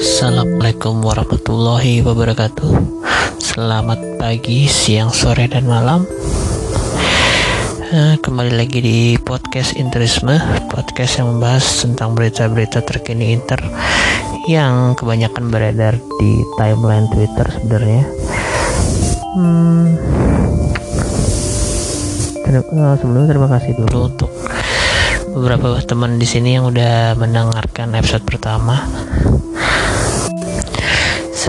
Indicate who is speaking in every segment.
Speaker 1: Assalamualaikum warahmatullahi wabarakatuh. Selamat pagi, siang, sore, dan malam. Eh, Kembali lagi di podcast Interisme Podcast yang membahas tentang berita-berita terkini Inter Yang kebanyakan beredar di timeline Twitter sebenarnya. Hmm, eh, Sebelumnya terima kasih dulu. Untuk beberapa teman di sini yang udah mendengarkan episode pertama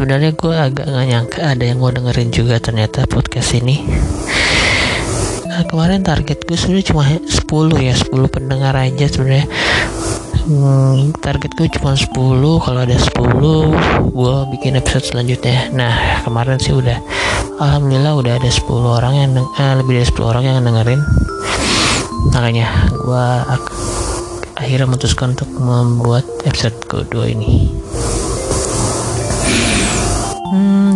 Speaker 1: sebenarnya gue agak nggak nyangka ada yang mau dengerin juga ternyata podcast ini. Nah, kemarin target gue sebenarnya cuma 10 ya 10 pendengar aja sebenarnya. Hmm, target gue cuma 10 kalau ada 10 gue bikin episode selanjutnya. Nah kemarin sih udah alhamdulillah udah ada 10 orang yang eh, lebih dari 10 orang yang dengerin. Makanya gue akhirnya memutuskan untuk membuat episode kedua ini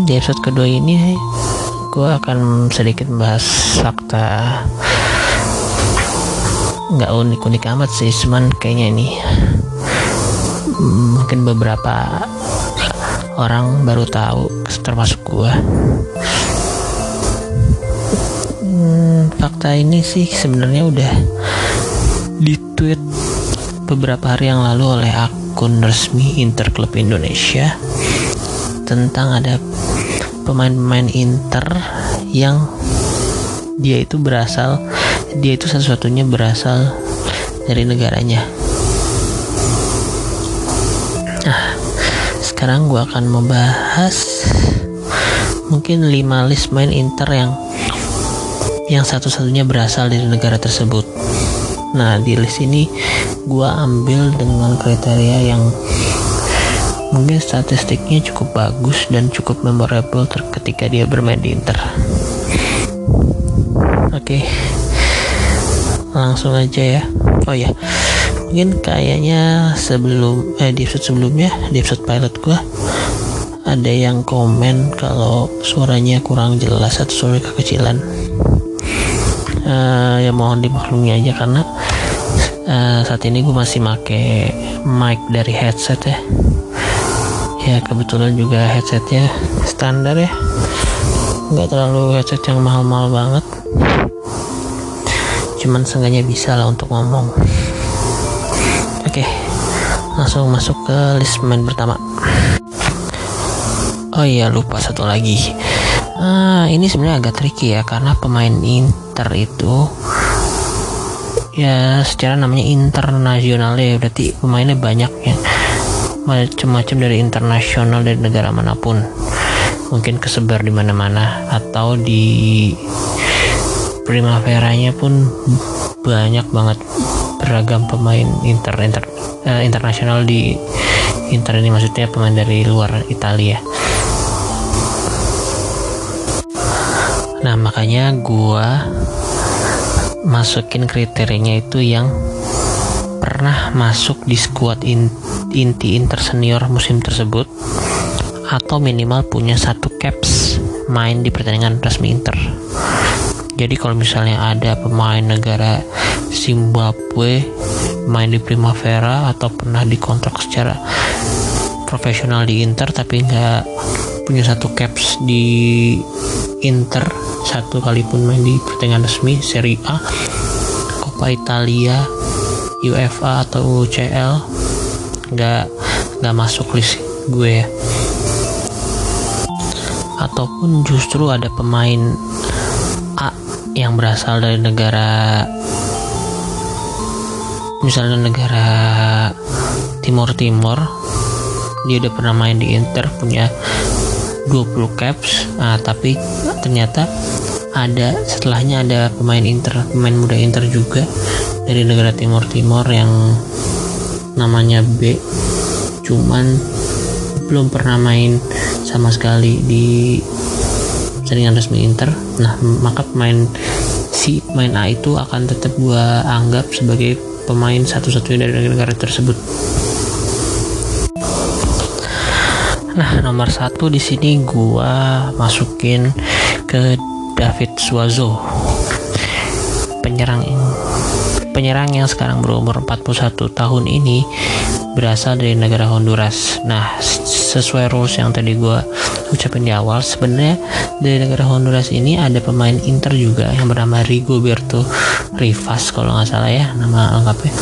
Speaker 1: di episode kedua ini gue akan sedikit membahas fakta nggak unik-unik amat sih, cuman kayaknya ini mungkin beberapa orang baru tahu, termasuk gue. Hmm, fakta ini sih sebenarnya udah ditweet beberapa hari yang lalu oleh akun resmi Inter Club Indonesia tentang ada pemain-pemain Inter yang dia itu berasal dia itu satu-satunya berasal dari negaranya. Nah, sekarang gua akan membahas mungkin 5 list main Inter yang yang satu-satunya berasal dari negara tersebut. Nah, di list ini gua ambil dengan kriteria yang mungkin statistiknya cukup bagus dan cukup memorable ketika dia bermain di Inter. Oke, langsung aja ya. Oh ya, mungkin kayaknya sebelum eh, di episode sebelumnya di episode pilot gua ada yang komen kalau suaranya kurang jelas atau suara kekecilan. Eh, ya mohon dimaklumi aja karena eh, saat ini gue masih make mic dari headset ya ya kebetulan juga headsetnya standar ya. Nggak terlalu headset yang mahal-mahal banget. Cuman seenggaknya bisa lah untuk ngomong. Oke langsung masuk ke list main pertama. Oh iya lupa satu lagi. Ah ini sebenarnya agak tricky ya karena pemain Inter itu ya secara namanya internasional ya berarti pemainnya banyak ya macam-macam dari internasional dari negara mana pun. Mungkin kesebar di mana-mana atau di primaveranya pun banyak banget beragam pemain inter, inter eh, internasional di inter ini maksudnya pemain dari luar Italia. Nah makanya gua masukin kriterianya itu yang pernah masuk di skuad in- inti Inter senior musim tersebut atau minimal punya satu caps main di pertandingan resmi Inter. Jadi kalau misalnya ada pemain negara Zimbabwe main di Primavera atau pernah dikontrak secara profesional di Inter tapi nggak punya satu caps di Inter satu kali pun main di pertandingan resmi Serie A, Coppa Italia, UEFA atau UCL nggak nggak masuk list gue ya. Ataupun justru ada pemain A yang berasal dari negara misalnya negara Timur Timur dia udah pernah main di Inter punya 20 caps. Nah, tapi ternyata ada setelahnya ada pemain Inter pemain muda Inter juga dari negara Timur Timur yang namanya B. Cuman belum pernah main sama sekali di jaringan resmi Inter. Nah maka pemain si pemain A itu akan tetap gua anggap sebagai pemain satu-satunya dari negara tersebut. Nah nomor satu di sini gua masukin ke David Suazo penyerang penyerang yang sekarang berumur 41 tahun ini berasal dari negara Honduras. Nah, sesuai rules yang tadi gue ucapin di awal, sebenarnya dari negara Honduras ini ada pemain Inter juga yang bernama Rigoberto Rivas kalau nggak salah ya nama lengkapnya.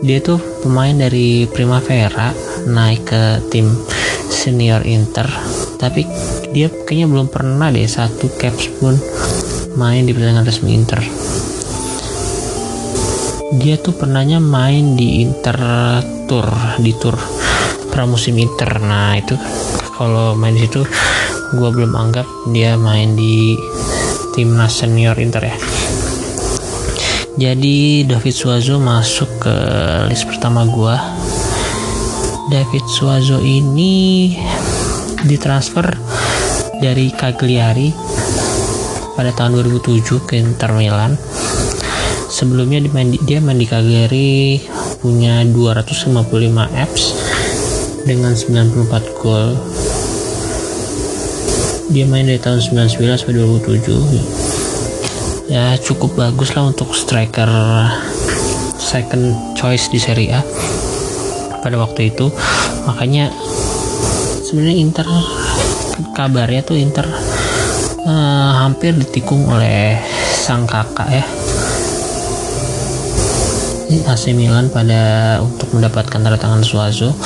Speaker 1: Dia tuh pemain dari Primavera naik ke tim senior Inter, tapi dia kayaknya belum pernah deh satu caps pun main di pertandingan resmi Inter dia tuh pernahnya main di Inter Tour di tour pramusim Inter. Nah itu kalau main di situ gue belum anggap dia main di timnas senior Inter ya. Jadi David Suazo masuk ke list pertama gue David Suazo ini ditransfer dari Cagliari pada tahun 2007 ke Inter Milan sebelumnya dia Cagliari punya 255 apps dengan 94 gol. Dia main dari tahun 99 sampai 2007 ya cukup bagus lah untuk striker second choice di Serie A pada waktu itu. Makanya sebenarnya Inter kabarnya tuh Inter uh, hampir ditikung oleh sang kakak ya AC Milan pada untuk mendapatkan tanda tangan Suazo.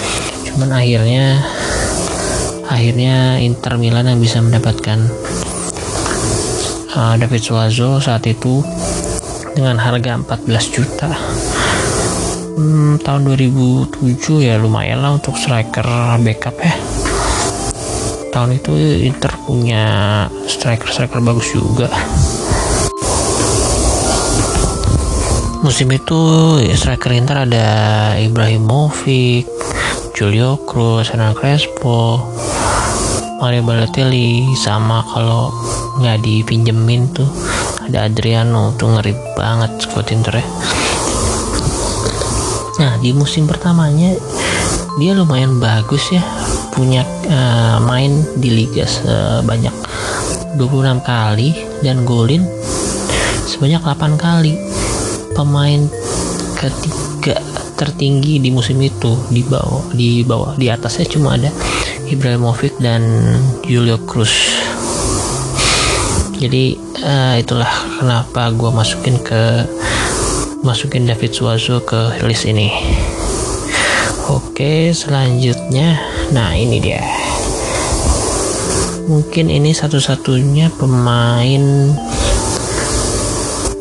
Speaker 1: Cuman akhirnya akhirnya Inter Milan yang bisa mendapatkan uh, David Suazo saat itu dengan harga 14 juta. Hmm, tahun 2007 ya lumayan lah untuk striker backup ya. Tahun itu Inter punya striker-striker bagus juga musim itu ya, striker Inter ada Ibrahimovic, Julio Cruz, Hernan Crespo, Mario Balotelli sama kalau nggak dipinjemin tuh ada Adriano tuh ngeri banget squad Inter ya. Nah di musim pertamanya dia lumayan bagus ya punya uh, main di liga sebanyak 26 kali dan golin sebanyak 8 kali pemain ketiga tertinggi di musim itu di bawah di bawah. Di atasnya cuma ada Ibrahimovic dan Julio Cruz. Jadi uh, itulah kenapa gue masukin ke masukin David Suazo ke list ini. Oke selanjutnya. Nah ini dia. Mungkin ini satu-satunya pemain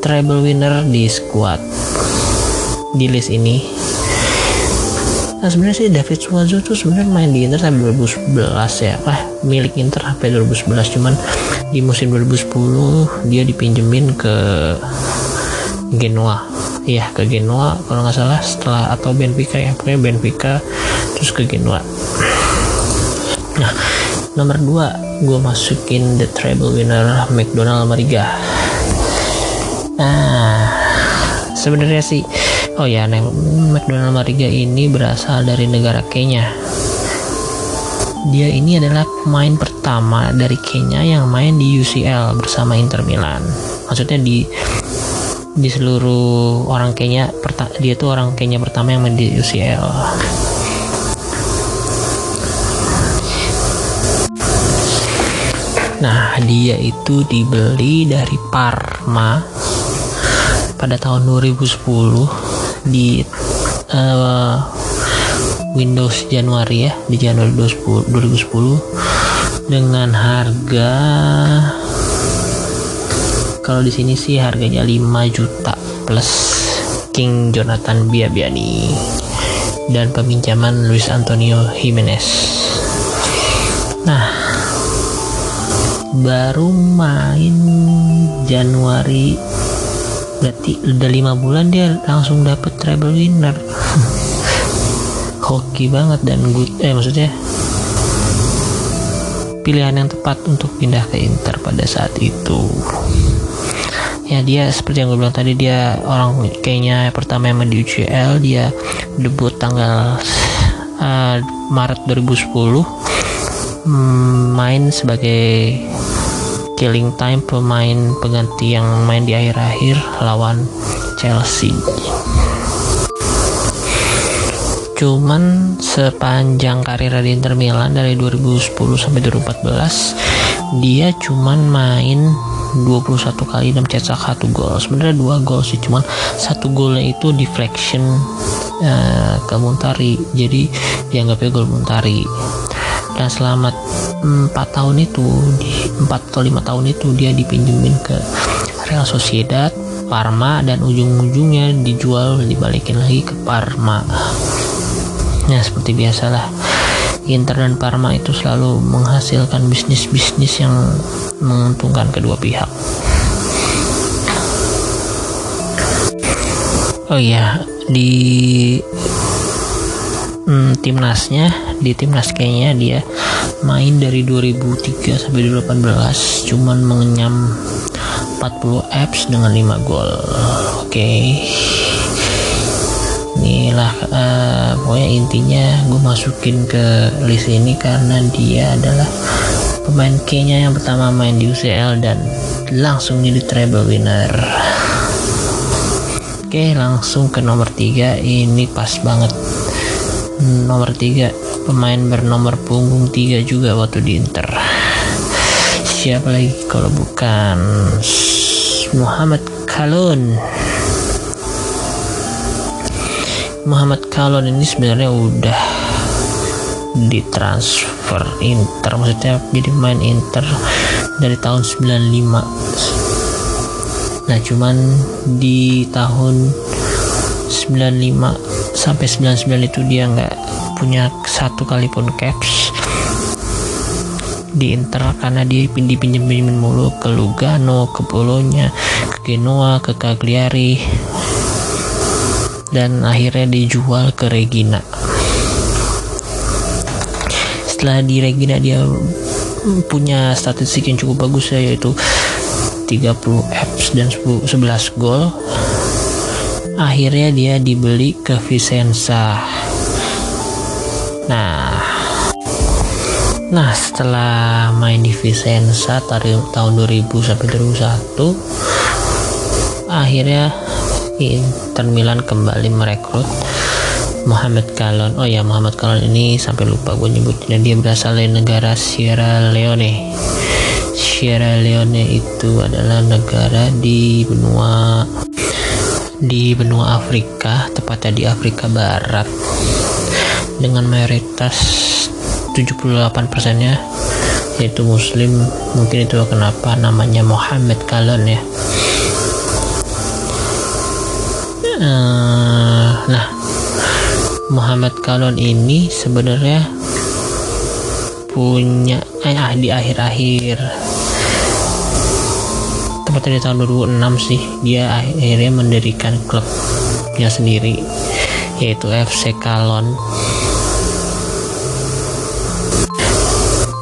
Speaker 1: treble winner di squad. Di list ini. Nah sebenarnya sih David Suazo tuh sebenarnya main di Inter sampai 2011 ya. Lah milik Inter sampai 2011 cuman di musim 2010 dia dipinjemin ke Genoa. Iya ke Genoa kalau nggak salah setelah atau Benfica ya. Pokoknya Benfica terus ke Genoa. Nah nomor 2 gue masukin the treble winner McDonald Mariga Nah, sebenarnya sih, oh ya, McDonald Mariga ini berasal dari negara Kenya. Dia ini adalah pemain pertama dari Kenya yang main di UCL bersama Inter Milan. Maksudnya di di seluruh orang Kenya, dia tuh orang Kenya pertama yang main di UCL. Nah, dia itu dibeli dari Parma pada tahun 2010 di uh, Windows Januari ya di Januari 2010, 2010 dengan harga kalau di sini sih harganya 5 juta plus King Jonathan Biabiani dan peminjaman Luis Antonio Jimenez. Nah baru main Januari berarti udah lima bulan dia langsung dapet treble winner. Hoki banget dan good eh maksudnya pilihan yang tepat untuk pindah ke Inter pada saat itu. Ya dia seperti yang gue bilang tadi dia orang kayaknya pertama yang main di UCL dia debut tanggal uh, Maret 2010 hmm, main sebagai killing time pemain pengganti yang main di akhir-akhir lawan Chelsea. cuman sepanjang karir di Inter Milan dari 2010 sampai 2014 dia cuman main 21 kali dan cetak satu gol. Sebenarnya dua gol sih cuman satu golnya itu deflection uh, ke Muntari. Jadi dianggapnya gol Muntari dan selama 4 tahun itu di 4 atau 5 tahun itu dia dipinjemin ke Real Sociedad Parma dan ujung-ujungnya dijual dibalikin lagi ke Parma ya seperti biasalah Inter dan Parma itu selalu menghasilkan bisnis-bisnis yang menguntungkan kedua pihak. Oh iya, di hmm, timnasnya, di timnas. Kayaknya dia main dari 2003 sampai 2018 cuman mengenyam 40 apps dengan 5 gol. Oke. Okay inilah uh, pokoknya intinya gue masukin ke list ini karena dia adalah pemain Kenya yang pertama main di UCL dan langsung jadi treble winner. Oke langsung ke nomor 3 ini pas banget. Nomor 3 pemain bernomor punggung 3 juga waktu di Inter. Siapa lagi kalau bukan Muhammad Kalun Muhammad Kalon ini sebenarnya udah ditransfer Inter maksudnya jadi main Inter dari tahun 95 nah cuman di tahun 95 sampai 99 itu dia nggak punya satu kali pun caps di Inter karena dia dipinjam-pinjamin mulu ke Lugano, ke Bolonya, ke Genoa, ke Cagliari. Dan akhirnya dijual ke Regina. Setelah di Regina dia punya statistik yang cukup bagus ya yaitu 30 apps dan 10, 11 gol. Akhirnya dia dibeli ke Vicenza nah. Nah setelah main di Vicenza dari tahun 2000 sampai 2001 akhirnya Inter Milan kembali merekrut Muhammad Kalon oh ya Muhammad Kalon ini sampai lupa gue nyebutnya dia berasal dari negara Sierra Leone. Sierra Leone itu adalah negara di benua di benua Afrika tepatnya di Afrika Barat dengan mayoritas 78 persennya yaitu muslim. Mungkin itu kenapa namanya Muhammad Kalon ya. Uh, nah Muhammad Kalon ini sebenarnya punya eh, ah, di akhir-akhir tepatnya di tahun 2006 sih dia akhirnya mendirikan klubnya sendiri yaitu FC Kalon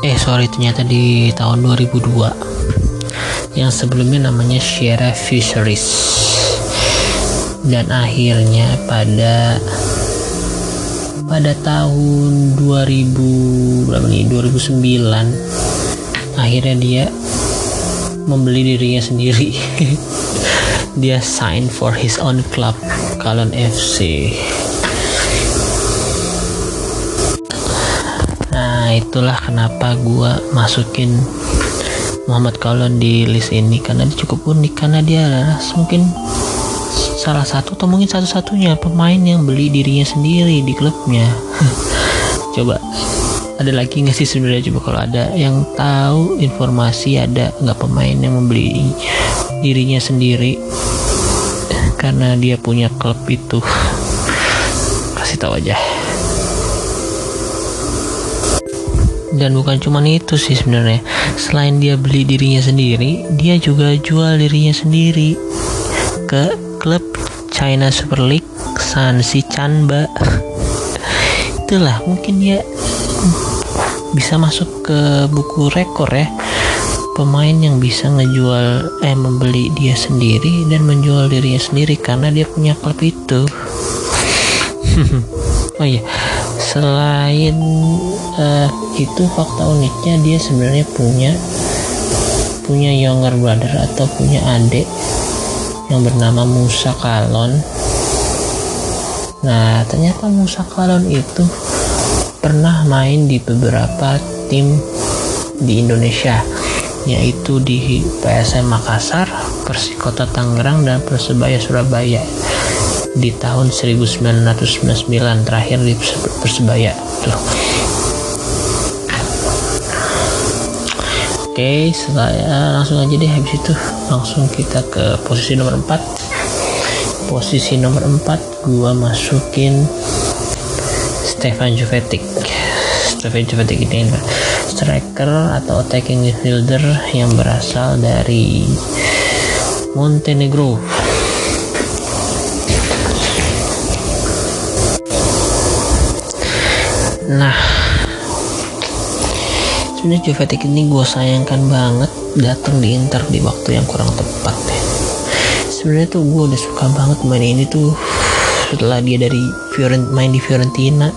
Speaker 1: eh sorry ternyata di tahun 2002 yang sebelumnya namanya Sierra Fisheries. Dan akhirnya pada pada tahun 2000 berapa nih? 2009 akhirnya dia membeli dirinya sendiri. Dia sign for his own club Kalon FC itulah kenapa gua masukin Muhammad Kalon di list ini karena dia cukup unik karena dia adalah mungkin salah satu atau mungkin satu-satunya pemain yang beli dirinya sendiri di klubnya. Coba ada lagi nggak sih sebenarnya? Coba kalau ada yang tahu informasi ada nggak pemain yang membeli dirinya sendiri? Karena dia punya klub itu. Kasih tahu aja dan bukan cuma itu sih sebenarnya. Selain dia beli dirinya sendiri dia juga jual dirinya sendiri ke klub China Super League Sansi Chanba itulah mungkin ya bisa masuk ke buku rekor ya. Pemain yang bisa ngejual eh membeli dia sendiri dan menjual dirinya sendiri karena dia punya klub itu. Oh iya selain uh, itu fakta uniknya dia sebenarnya punya punya younger brother atau punya adik yang bernama Musa Kalon. Nah, ternyata Musa Kalon itu pernah main di beberapa tim di Indonesia yaitu di PSM Makassar, Persikota Tangerang dan Persebaya Surabaya di tahun 1999 terakhir di Persebaya tuh. Oke, saya langsung aja deh habis itu langsung kita ke posisi nomor 4. Posisi nomor 4 gua masukin Stefan Jovetic. Stefan Jovetic ini striker atau attacking midfielder yang berasal dari Montenegro. Nah, sebenarnya Jovetic ini gue sayangkan banget datang di Inter di waktu yang kurang tepat ya. Sebenarnya tuh gue udah suka banget main ini tuh setelah dia dari Fiorent main di Fiorentina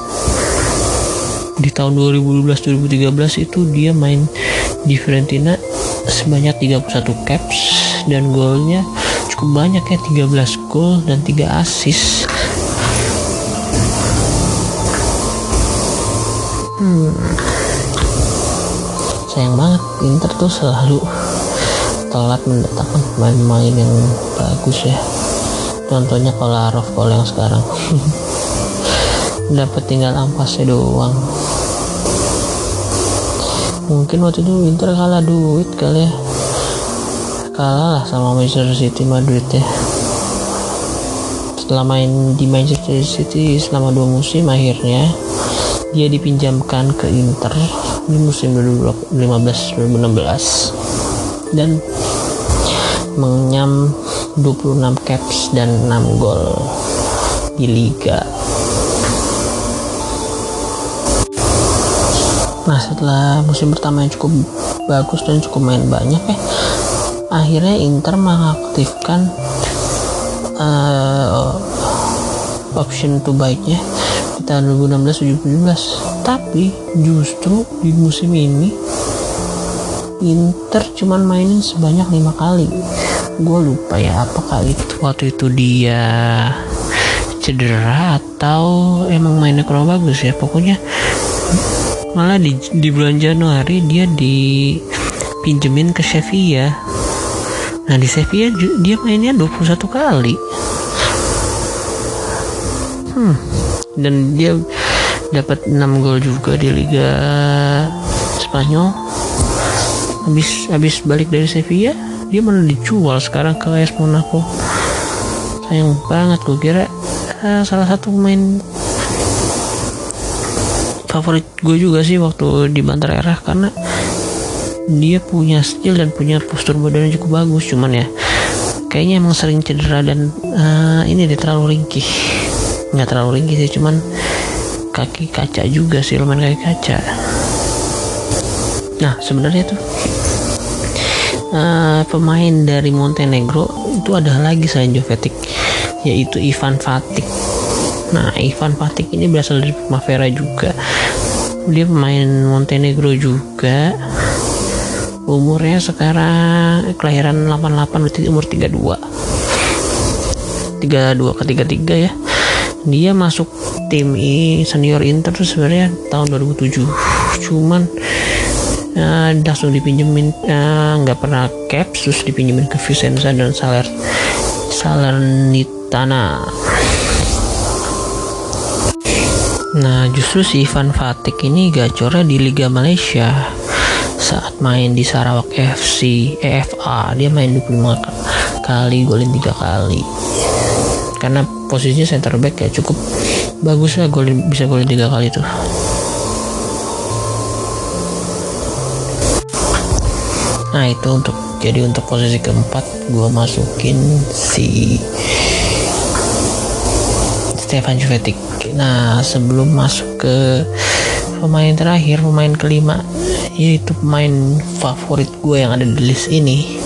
Speaker 1: di tahun 2012-2013 itu dia main di Fiorentina sebanyak 31 caps dan golnya cukup banyak ya 13 gol dan 3 assist sayang banget Inter tuh selalu telat mendatangkan pemain-pemain yang bagus ya. Contohnya Kolarov kalau yang sekarang. Dapat tinggal ampasnya doang. Mungkin waktu itu Inter kalah duit kali ya. Kalah lah sama Manchester City Madrid ya. Setelah main di Manchester City selama dua musim akhirnya dia dipinjamkan ke Inter di musim 2015-2016 dan mengenyam 26 caps dan 6 gol di liga Nah setelah musim pertama yang cukup bagus dan cukup main banyak ya, akhirnya Inter mengaktifkan uh, option to buy-nya di tahun 2016-2017. Tapi justru di musim ini Inter cuman mainin sebanyak lima kali. Gue lupa ya apakah itu waktu itu dia cedera atau emang mainnya kurang bagus ya. Pokoknya malah di, di bulan Januari dia dipinjemin ke Sevilla nah di Sevilla dia mainnya 21 kali hmm dan dia dapat 6 gol juga di Liga Spanyol. Habis habis balik dari Sevilla dia malah dijual sekarang ke AS Monaco. Sayang banget gue kira uh, salah satu pemain favorit gue juga sih waktu di Bantar Era karena dia punya skill dan punya postur badannya cukup bagus. Cuman ya kayaknya emang sering cedera dan uh, ini dia terlalu ringkih. Nggak terlalu ringkih sih cuman kaki kaca juga sih lumayan kaki kaca nah sebenarnya tuh uh, pemain dari Montenegro itu ada lagi selain Jovetic yaitu Ivan Fatik Nah, Ivan Patik ini berasal dari Primavera juga. Dia pemain Montenegro juga. Umurnya sekarang kelahiran 88 berarti umur 32. 32 ke 33 ya. Dia masuk tim I senior Inter tuh sebenarnya tahun 2007. Cuman uh, langsung dipinjemin eh, nggak uh, pernah caps terus dipinjemin ke Vicenza dan Saler Salernitana. Nah justru si Ivan Fatik ini gacornya di Liga Malaysia saat main di Sarawak FC EFA dia main 25 kali golin 3 kali. Karena posisinya center back ya cukup bagus lah golin bisa golin 3 kali tuh. Nah itu untuk jadi untuk posisi keempat gue masukin si Stefan Jovetic. Nah sebelum masuk ke pemain terakhir pemain kelima yaitu pemain favorit gue yang ada di list ini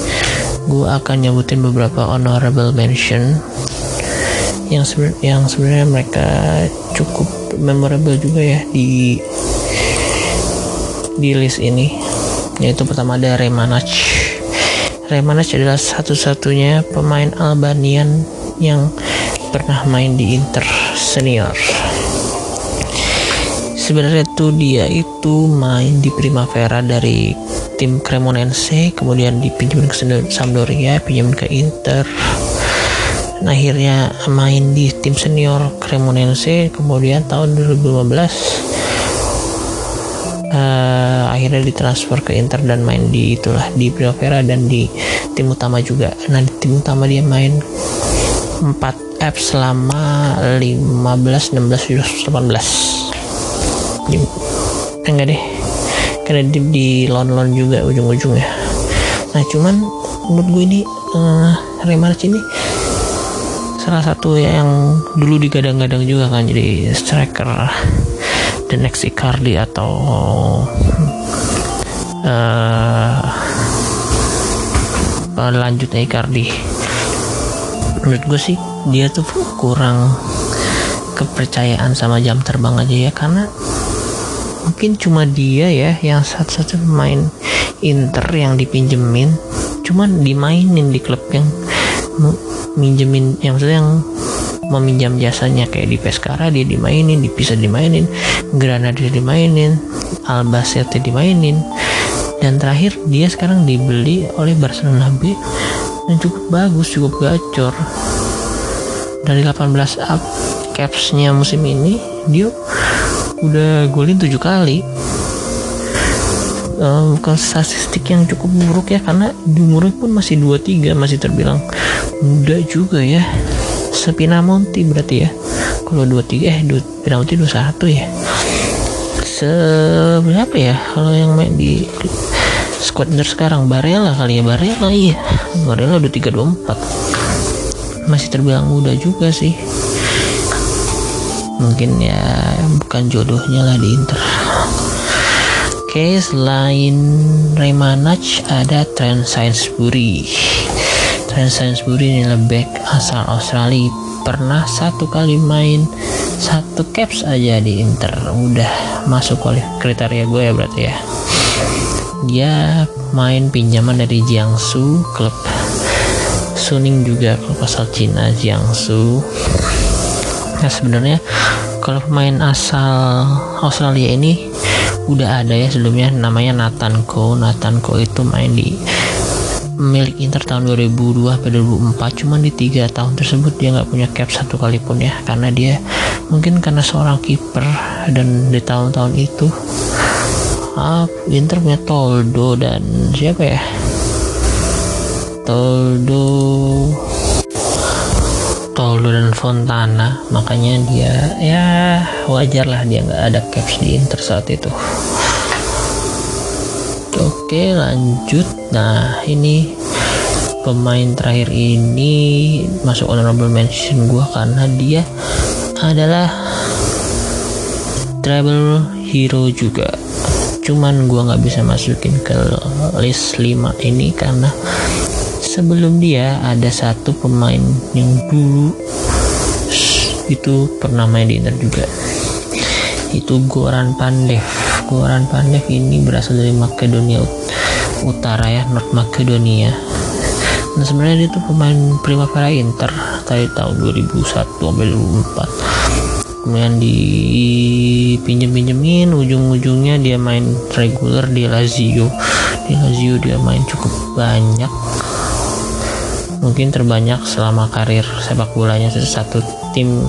Speaker 1: gue akan nyebutin beberapa honorable mention yang seben yang sebenarnya mereka cukup memorable juga ya di di list ini. Yaitu pertama ada Remanac Remanac adalah satu-satunya pemain Albanian yang pernah main di Inter senior. Sebenarnya tuh dia itu main di Primavera dari tim Cremonense kemudian dipinjemin ke Sampdoria pinjemin ke Inter akhirnya main di tim senior Cremonense kemudian tahun 2015 uh, eh, akhirnya ditransfer ke Inter dan main di itulah di Primavera dan di tim utama juga. Nah di tim utama dia main 4 F selama 15 16 18 di, enggak deh karena di, di lon-lon juga ujung-ujungnya. Nah cuman menurut gue ini uh, Remarch ini salah satu yang dulu digadang-gadang juga kan jadi striker the next Icardi atau uh, lanjutnya Icardi. Menurut gue sih dia tuh kurang kepercayaan sama jam terbang aja ya karena mungkin cuma dia ya yang satu-satu pemain Inter yang dipinjemin cuman dimainin di klub yang minjemin yang maksudnya yang meminjam jasanya kayak di Pescara dia dimainin di Pisa dimainin Granada dimainin Albacete dimainin. Dan terakhir dia sekarang dibeli oleh Barcelona B dan cukup bagus cukup gacor. Dari 18 up capsnya musim ini dia udah golin tujuh kali um, bukan statistik yang cukup buruk ya karena di umurnya pun masih 23 masih terbilang muda juga ya. Sepina Monti berarti ya. Kalau 23 eh Pinamonti 21 ya. Se berapa ya kalau yang main di squad sekarang? Barella kali ya Barella iya. Barella udah 324 masih terbilang muda juga sih. Mungkin ya bukan jodohnya lah di Inter oke selain Remanach ada Trent Sainsbury. Trent Sainsbury ini back asal Australia. Pernah satu kali main satu caps aja di Inter. Udah masuk kriteria gue ya berarti ya. Dia main pinjaman dari Jiangsu klub. Suning juga klub asal Cina Jiangsu. Nah sebenarnya kalau pemain asal Australia ini udah ada ya sebelumnya namanya Nathan Ko Nathan Ko itu main di milik Inter tahun 2002 sampai 2004 cuman di tiga tahun tersebut dia nggak punya cap satu kali pun ya. Karena dia mungkin karena seorang kiper. Dan di tahun-tahun itu ah, Inter punya Toldo dan siapa ya? Toldo Toldo dan Fontana makanya dia ya wajar lah dia nggak ada caps di Inter saat itu. Oke lanjut. Nah ini pemain terakhir ini masuk honorable mention gua karena dia adalah travel hero juga. Cuman gua nggak bisa masukin ke list 5 ini karena sebelum dia ada satu pemain yang dulu. Itu pernah main di Inter juga. Itu Goran Pandev. Goran Pandev ini berasal dari Makedonia Utara ya North Makedonia. Nah sebenarnya dia tuh pemain Primavera Inter dari tahun 2001 sampai 2004 kemudian dipinjem-pinjemin ujung-ujungnya dia main reguler di Lazio. Di Lazio dia main cukup banyak mungkin terbanyak selama karir sepak bolanya. Satu tim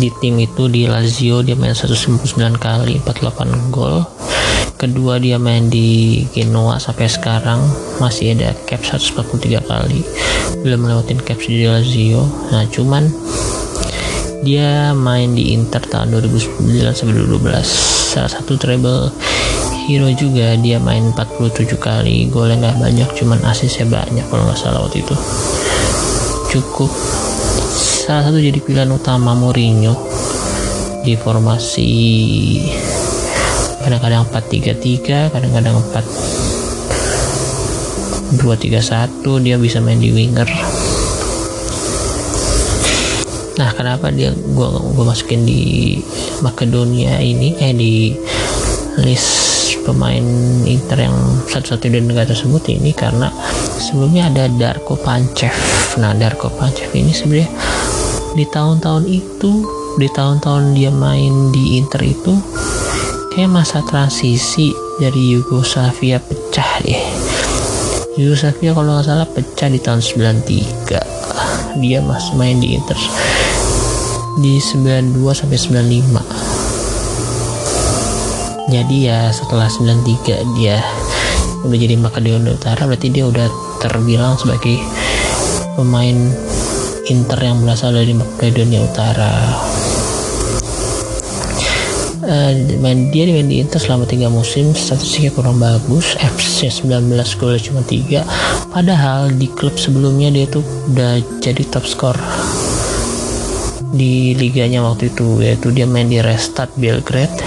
Speaker 1: di tim itu di Lazio dia main 199 kali 48 gol. Kedua dia main di Genoa sampai sekarang masih ada cap 143 kali. Belum melewatin cap di Lazio. Nah cuman dia main di Inter tahun 2009 sampai 2012 salah satu treble hero juga dia main 47 kali. Golnya nggak banyak cuman asisnya banyak kalau nggak salah waktu itu. Cukup salah satu jadi pilihan utama Mourinho di formasi kadang-kadang 4-3-3 kadang-kadang 4 2-3-1 dia bisa main di winger. Nah kenapa dia gua gua masukin di Makedonia ini? Eh di list pemain Inter yang satu-satu di negara tersebut ini karena sebelumnya ada Darko Pancev. Nah Darko Pancev ini sebenarnya di tahun-tahun itu di tahun-tahun dia main di Inter itu kayak masa transisi dari Yugoslavia pecah deh. Yugoslavia kalau nggak salah pecah di tahun 93 dia masih main di Inter. Di 92 sampai 95 jadi ya setelah 93 dia udah jadi Makedonia Utara berarti dia udah terbilang sebagai pemain Inter yang berasal dari Makedonia Utara. Uh, main dia main di Inter selama tiga musim statistiknya kurang bagus FC 19 gol cuma tiga padahal di klub sebelumnya dia tuh udah jadi top skor di liganya waktu itu yaitu dia main di Restad Belgrade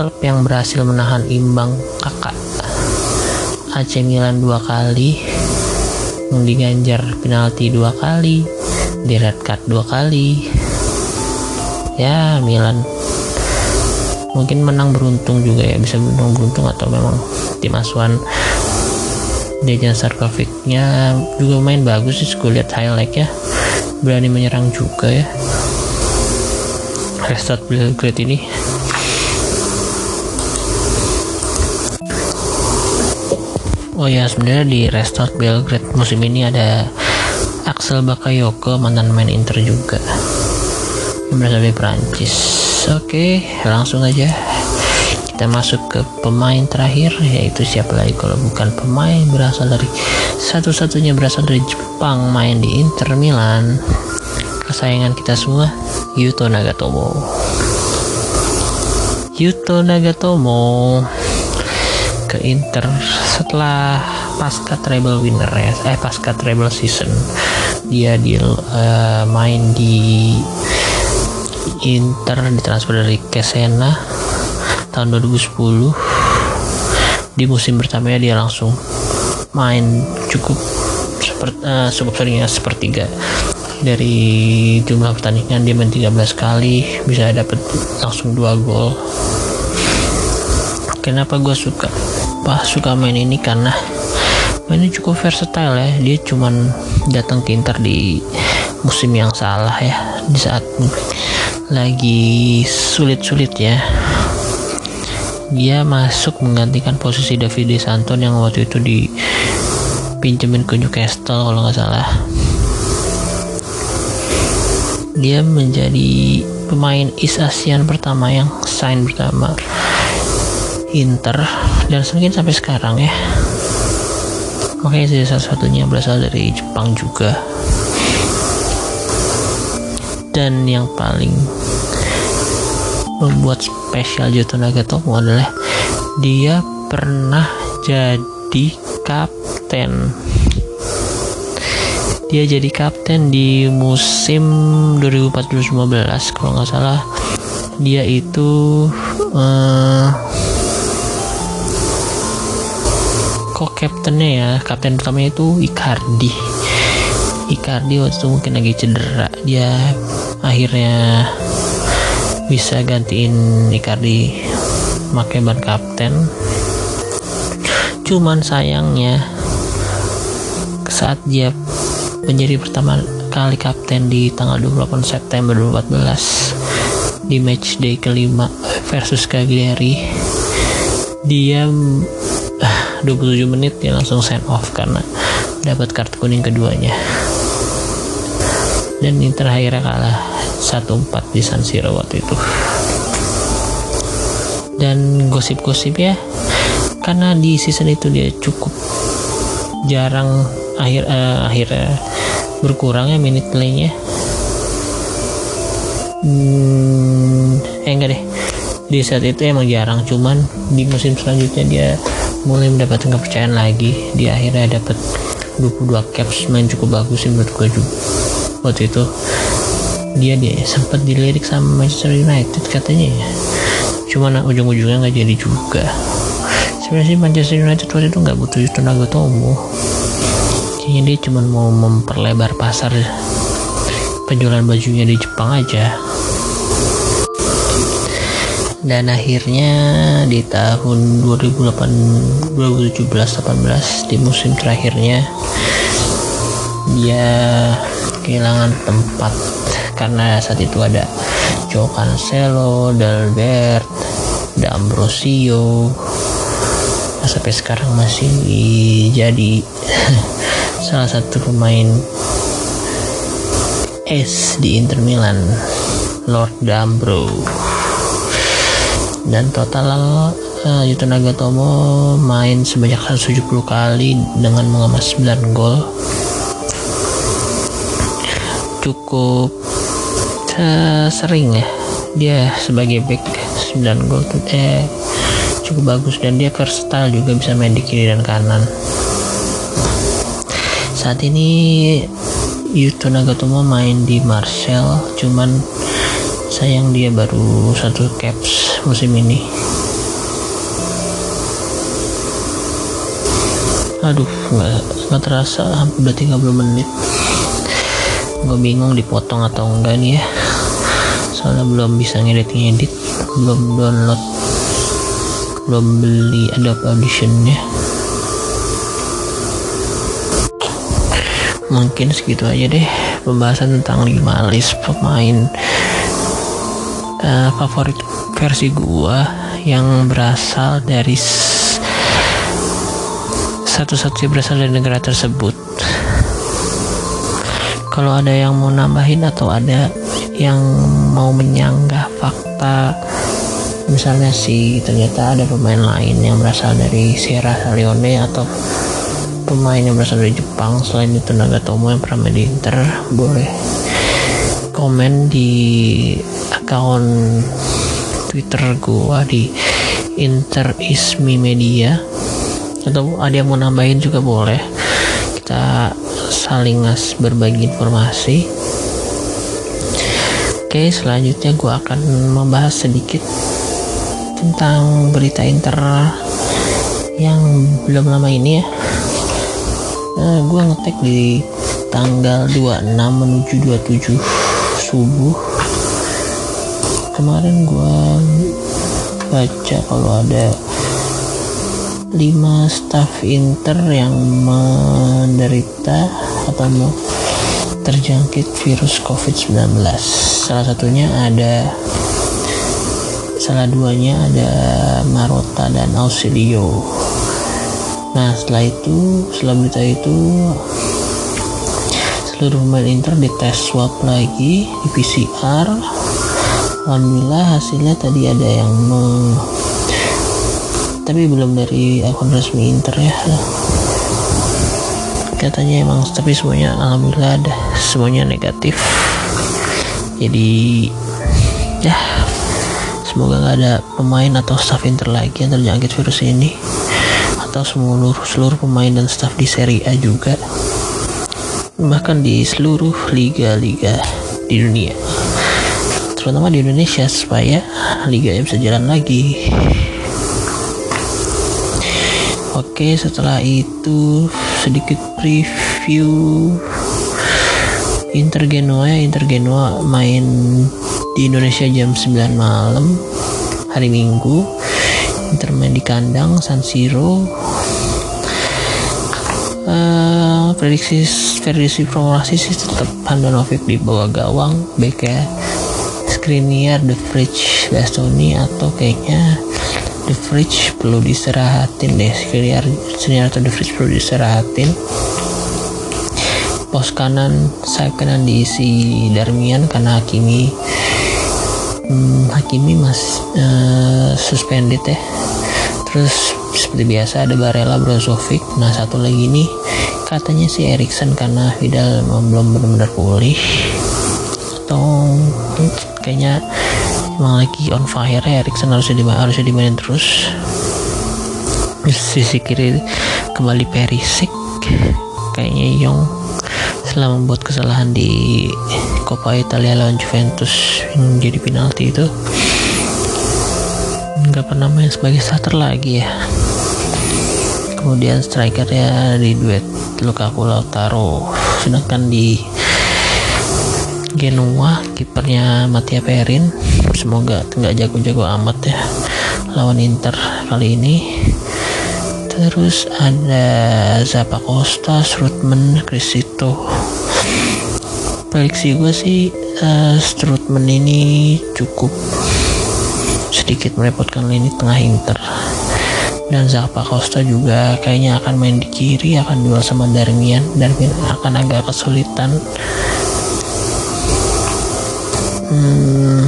Speaker 1: klub yang berhasil menahan imbang kakak AC Milan dua kali diganjar penalti dua kali di red card dua kali. Ya Milan mungkin menang beruntung juga ya bisa menang beruntung atau memang tim asuhan Dejan Sarkovicnya juga main bagus sih gue lihat highlight ya berani menyerang juga ya. Restart Belgrade ini Oh ya sebenarnya di Restart Belgrade musim ini ada Axel Bakayoko mantan main Inter juga. Yang berasal dari Prancis. Oke langsung aja. Kita masuk ke pemain terakhir yaitu siapa lagi kalau bukan pemain berasal dari satu-satunya berasal dari Jepang main di Inter Milan. Kesayangan kita semua Yuto Nagatomo. Yuto Nagatomo ke Inter setelah pasca treble winner ya eh pasca treble season. Dia di uh, main di Inter ditransfer dari Kesena tahun 2010 di musim pertamanya dia langsung main cukup seperti uh, cukup seringnya sepertiga. Dari jumlah pertandingan dia main 13 kali bisa dapat langsung dua gol. Kenapa gue suka apa suka main ini karena mainnya cukup versatile ya. Dia cuman datang ke di musim yang salah ya. Di saat lagi sulit-sulit ya dia masuk menggantikan posisi Davide Santon yang waktu itu dipinjemin ke Newcastle kalau nggak salah. Dia menjadi pemain East Asian pertama yang sign pertama Inter dan mungkin sampai sekarang ya. Oke jadi salah satunya berasal dari Jepang juga. Dan yang paling membuat spesial Joto Nagatomo adalah dia pernah jadi kapten. Dia jadi kapten di musim 2014-15 kalau nggak salah. Dia itu uh, kok kaptennya ya? Kapten pertamanya itu Icardi. Icardi waktu mungkin lagi cedera. Dia akhirnya bisa gantiin Icardi pakai ban kapten. Cuman sayangnya saat dia menjadi pertama kali kapten di tanggal 28 September 2014 di match day kelima versus Cagliari dia 27 menit dia langsung send off karena dapat kartu kuning keduanya. Dan Inter akhirnya kalah 1-4 di San Siro waktu itu. Dan gosip-gosip ya karena di season itu dia cukup jarang akhir uh, akhirnya berkurang ya minute playnya. Hmm, eh enggak deh. Di saat itu emang jarang cuman di musim selanjutnya dia mulai mendapatkan kepercayaan lagi. Di akhirnya dapat 22 caps main cukup bagus sih menurut gue juga. Waktu itu dia dia sempat dilirik sama Manchester United katanya ya. Cuman ujung-ujungnya nggak jadi juga. Sebenarnya sih Manchester United waktu itu nggak butuh tenaga Tomo kayaknya dia cuma mau memperlebar pasar penjualan bajunya di Jepang aja dan akhirnya di tahun 2008 2017 18 di musim terakhirnya dia kehilangan tempat. Karena saat itu ada Joe Cancelo, Dalbert, D'Ambrosio nah, sampai sekarang masih jadi salah satu pemain es di Inter Milan Lord D'Ambro dan total uh, Yuto Nagatomo main sebanyak 170 kali dengan mengemas 9 gol. Cukup uh, sering ya. Dia sebagai back 9 gol eh cukup bagus. Dan dia versatile juga bisa main di kiri dan kanan. Saat ini Yuto Nagatomo main di Marcel. Cuman sayang dia baru satu caps musim ini. Aduh nggak terasa hampir udah 30 menit. Gue bingung dipotong atau enggak nih ya. Soalnya belum bisa ngedit-ngedit belum download belum beli Adobe Auditionnya mungkin segitu aja deh pembahasan tentang 5 list pemain uh, favorit versi gua yang berasal dari satu-satunya berasal dari negara tersebut. Kalau ada yang mau nambahin atau ada yang mau menyanggah fakta misalnya si ternyata ada pemain lain yang berasal dari Sierra Leone atau pemain yang berasal dari Jepang selain itu Nagatomo yang pernah main di Inter boleh komen di akun Twitter gua di Inter Ismi Media. Atau ada yang mau nambahin juga boleh. Kita saling ngas berbagi informasi. Oke selanjutnya gue akan membahas sedikit tentang berita inter yang belum lama ini ya. Nah, gue ngetek di tanggal 26 menuju 27 subuh kemarin gue baca kalau ada 5 staff Inter yang menderita atau terjangkit virus COVID-19. Salah satunya ada salah duanya ada Marota dan Ausilio. Nah setelah itu setelah berita itu seluruh pemain Inter dites swab lagi di PCR. Alhamdulillah hasilnya tadi ada yang meng tapi belum dari akun resmi Inter ya. Katanya emang tapi semuanya alhamdulillah ada semuanya negatif. Jadi ya semoga nggak ada pemain atau staff Inter lagi yang terjangkit virus ini. Atau seluruh seluruh pemain dan staff di Serie A juga. Bahkan di seluruh liga-liga di dunia terutama di Indonesia supaya liga bisa jalan lagi Oke, setelah itu sedikit preview Inter Genoa ya. Inter Genoa main di Indonesia jam 9 malam hari Minggu. Inter main di kandang San Siro. Uh, prediksi prediksi promosi sih tetap Handanovic di bawah gawang, ya Skriniar, The Fridge, Bastoni atau kayaknya The Fridge perlu diserahatin deh. Skriniar, Skriniar atau The Fridge perlu diserahatin. Pos kanan sayap kanan diisi Darmian karena Hakimi hmm, Hakimi mas uh, suspended ya. Terus seperti biasa ada Barella Brozovic. Nah satu lagi nih katanya si Erikson karena Vidal belum benar-benar pulih kayaknya emang lagi on fire ya. Erikson harusnya di harusnya dimainin terus. Sisi kiri kembali Perisik kayaknya Yong setelah membuat kesalahan di Coppa Italia lawan Juventus yang jadi penalti itu. Nggak pernah main sebagai starter lagi ya. Kemudian striker ya di duet Lukaku Lautaro. Sedangkan di Genoa kipernya Mattia Perin semoga nggak jago-jago amat ya lawan Inter kali ini. Terus ada Zappa Costa, Srutman, Crisito prediksi gue sih uh, Strutman ini cukup sedikit merepotkan lini tengah Inter. Dan Zappa Costa juga kayaknya akan main di kiri akan duel sama Darmian. Darmian akan agak kesulitan hmm,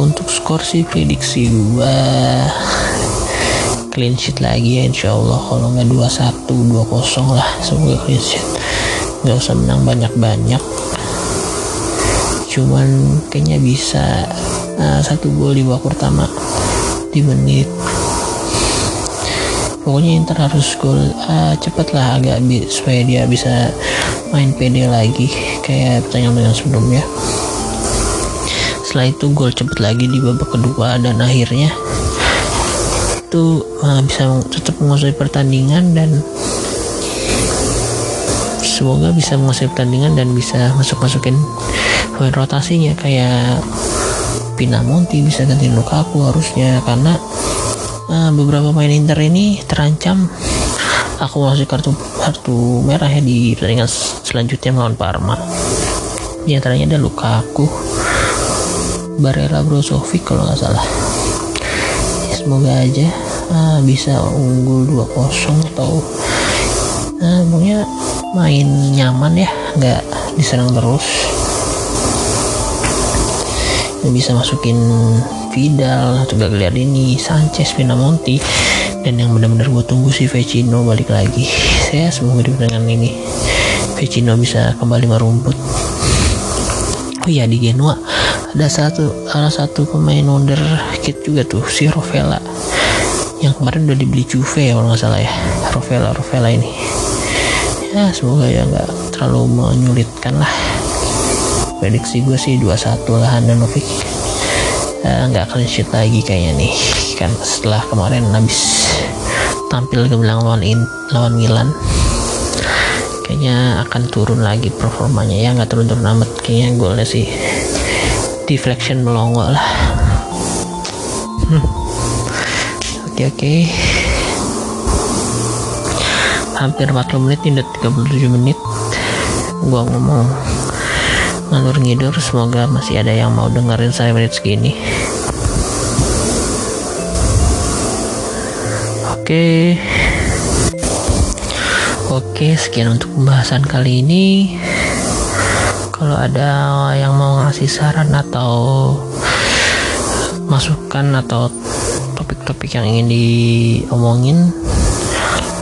Speaker 1: untuk skor sih prediksi gua clean sheet lagi ya insya Allah. Kalau nggak 21 20 lah semoga clean sheet. Nggak usah menang banyak-banyak. Cuman kayaknya bisa uh, satu gol di babak pertama di menit. Pokoknya Inter harus gol uh, cepat lah agak supaya dia bisa main PD lagi. Kayak pertanyaan-pertanyaan sebelumnya setelah itu gol cepet lagi di babak kedua dan akhirnya itu uh, bisa tetap menguasai pertandingan dan semoga bisa menguasai pertandingan dan bisa masuk masukin poin rotasinya. Kayak Pinamonti bisa ganti Lukaku harusnya karena uh, beberapa pemain Inter ini terancam aku masih kartu kartu merah ya di pertandingan selanjutnya melawan Parma. Di antaranya ada Lukaku Barella Brozovic kalau nggak salah. Semoga aja uh, bisa unggul 2-0 atau pokoknya main nyaman ya nggak diserang terus. Bisa masukin Vidal atau Gagliardini Sanchez Pinamonti dan yang benar-benar gue tunggu si Vecino balik lagi. Saya semoga di pertandingan ini Vecino bisa kembali merumput. Oh iya di Genoa ada satu salah satu pemain wonder kid juga tuh si Rovella. Yang kemarin udah dibeli Juve ya kalau nggak salah ya. Rovella Rovella ini. Ya semoga ya nggak terlalu menyulitkan lah. Prediksi gue sih 21 lah Handanovic. Nggak uh, clean lagi kayaknya nih. Kan setelah kemarin habis tampil gemilang lawan in, lawan Milan. Kayaknya akan turun lagi performanya. Ya nggak turun-turun amat. Kayaknya golnya sih deflection melongo lah. Hmm. oke oke. Hampir 40 menit ini udah 37 menit. Gua ngomong ngalur ngidur semoga masih ada yang mau dengerin saya menit segini. Oke. Oke sekian untuk pembahasan kali ini kalau ada yang mau ngasih saran atau masukan atau topik-topik yang ingin diomongin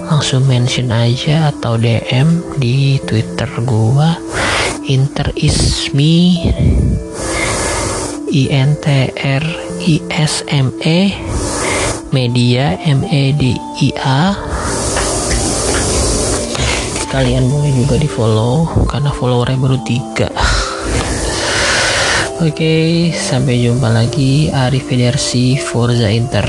Speaker 1: langsung mention aja atau DM di Twitter gua Inter Ismi I N T R I S M E Media M E D I A kalian boleh juga di follow karena followernya baru tiga. Oke sampai jumpa lagi. Arif Forza Inter